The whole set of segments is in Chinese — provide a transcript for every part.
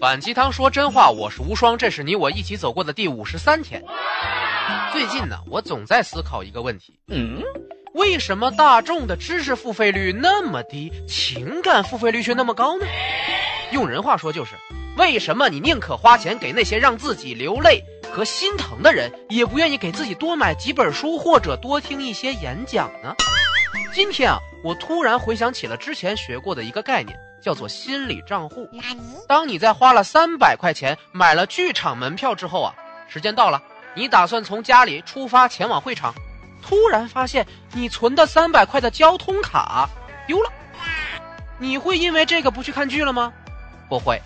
反鸡汤说真话，我是无双，这是你我一起走过的第五十三天。最近呢，我总在思考一个问题：嗯，为什么大众的知识付费率那么低，情感付费率却那么高呢？用人话说就是，为什么你宁可花钱给那些让自己流泪和心疼的人，也不愿意给自己多买几本书或者多听一些演讲呢？今天啊，我突然回想起了之前学过的一个概念。叫做心理账户。当你在花了三百块钱买了剧场门票之后啊，时间到了，你打算从家里出发前往会场，突然发现你存的三百块的交通卡丢了，你会因为这个不去看剧了吗？不会，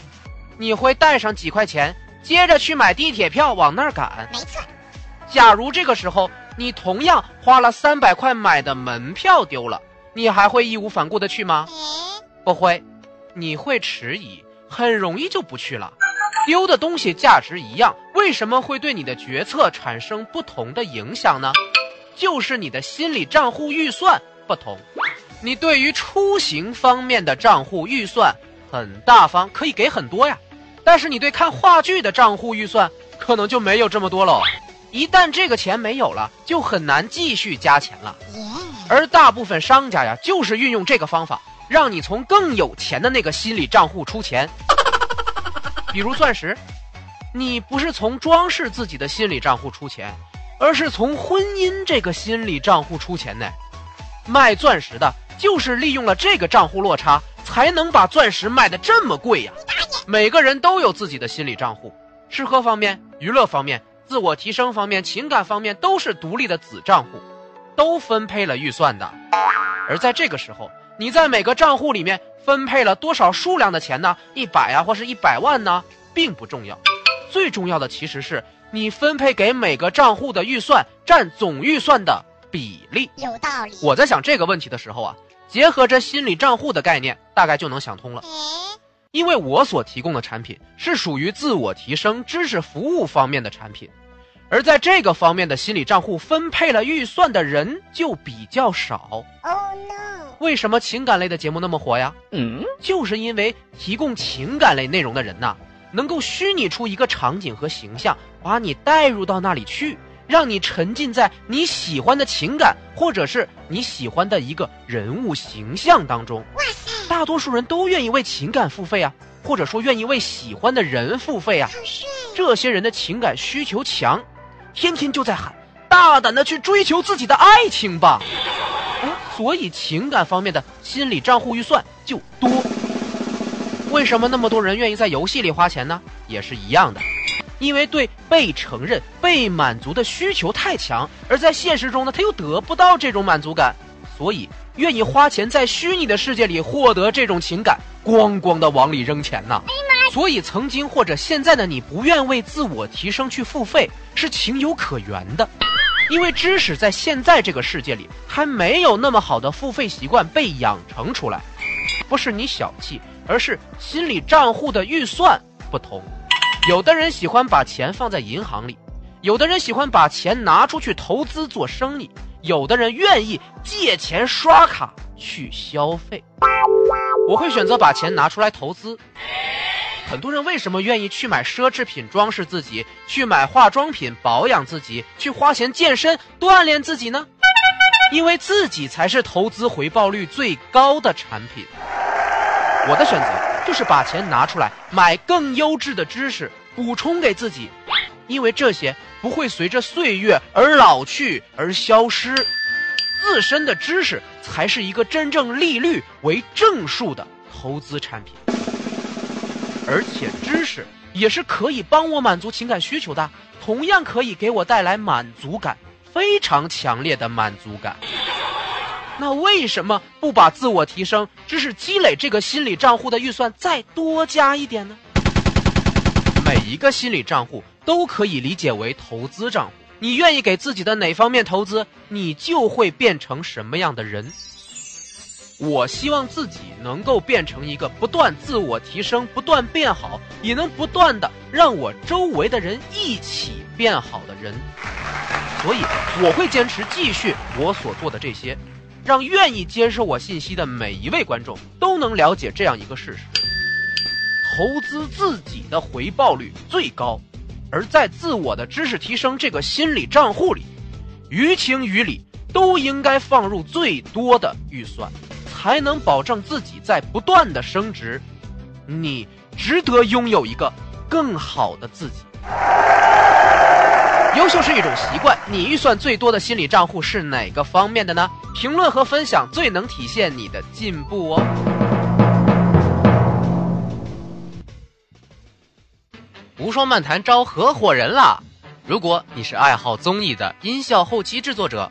你会带上几块钱，接着去买地铁票往那儿赶。没错。假如这个时候你同样花了三百块买的门票丢了，你还会义无反顾的去吗？不会。你会迟疑，很容易就不去了。丢的东西价值一样，为什么会对你的决策产生不同的影响呢？就是你的心理账户预算不同。你对于出行方面的账户预算很大方，可以给很多呀。但是你对看话剧的账户预算可能就没有这么多喽。一旦这个钱没有了，就很难继续加钱了。而大部分商家呀，就是运用这个方法。让你从更有钱的那个心理账户出钱，比如钻石，你不是从装饰自己的心理账户出钱，而是从婚姻这个心理账户出钱呢。卖钻石的就是利用了这个账户落差，才能把钻石卖的这么贵呀。每个人都有自己的心理账户，吃喝方面、娱乐方面、自我提升方面、情感方面都是独立的子账户，都分配了预算的。而在这个时候。你在每个账户里面分配了多少数量的钱呢？一百啊，或是一百万呢，并不重要。最重要的其实是你分配给每个账户的预算占总预算的比例。有道理。我在想这个问题的时候啊，结合着心理账户的概念，大概就能想通了。因为我所提供的产品是属于自我提升、知识服务方面的产品，而在这个方面的心理账户分配了预算的人就比较少。Oh no。为什么情感类的节目那么火呀？嗯，就是因为提供情感类内容的人呐，能够虚拟出一个场景和形象，把你带入到那里去，让你沉浸在你喜欢的情感或者是你喜欢的一个人物形象当中。哇塞，大多数人都愿意为情感付费啊，或者说愿意为喜欢的人付费啊。这些人的情感需求强，天天就在喊，大胆的去追求自己的爱情吧。所以情感方面的心理账户预算就多。为什么那么多人愿意在游戏里花钱呢？也是一样的，因为对被承认、被满足的需求太强，而在现实中呢，他又得不到这种满足感，所以愿意花钱在虚拟的世界里获得这种情感，咣咣的往里扔钱呐。所以曾经或者现在的你不愿为自我提升去付费，是情有可原的。因为知识在现在这个世界里还没有那么好的付费习惯被养成出来，不是你小气，而是心理账户的预算不同。有的人喜欢把钱放在银行里，有的人喜欢把钱拿出去投资做生意，有的人愿意借钱刷卡去消费。我会选择把钱拿出来投资。很多人为什么愿意去买奢侈品装饰自己，去买化妆品保养自己，去花钱健身锻炼自己呢？因为自己才是投资回报率最高的产品。我的选择就是把钱拿出来买更优质的知识，补充给自己，因为这些不会随着岁月而老去而消失，自身的知识才是一个真正利率为正数的投资产品。而且知识也是可以帮我满足情感需求的，同样可以给我带来满足感，非常强烈的满足感。那为什么不把自我提升、知识积累这个心理账户的预算再多加一点呢？每一个心理账户都可以理解为投资账户，你愿意给自己的哪方面投资，你就会变成什么样的人。我希望自己能够变成一个不断自我提升、不断变好，也能不断的让我周围的人一起变好的人。所以我会坚持继续我所做的这些，让愿意接受我信息的每一位观众都能了解这样一个事实：投资自己的回报率最高，而在自我的知识提升这个心理账户里，于情于理都应该放入最多的预算，才能保证自己在不断的升值。你值得拥有一个更好的自己。优秀是一种习惯，你预算最多的心理账户是哪个方面的呢？评论和分享最能体现你的进步哦。无双漫谈招合伙人啦！如果你是爱好综艺的音效后期制作者，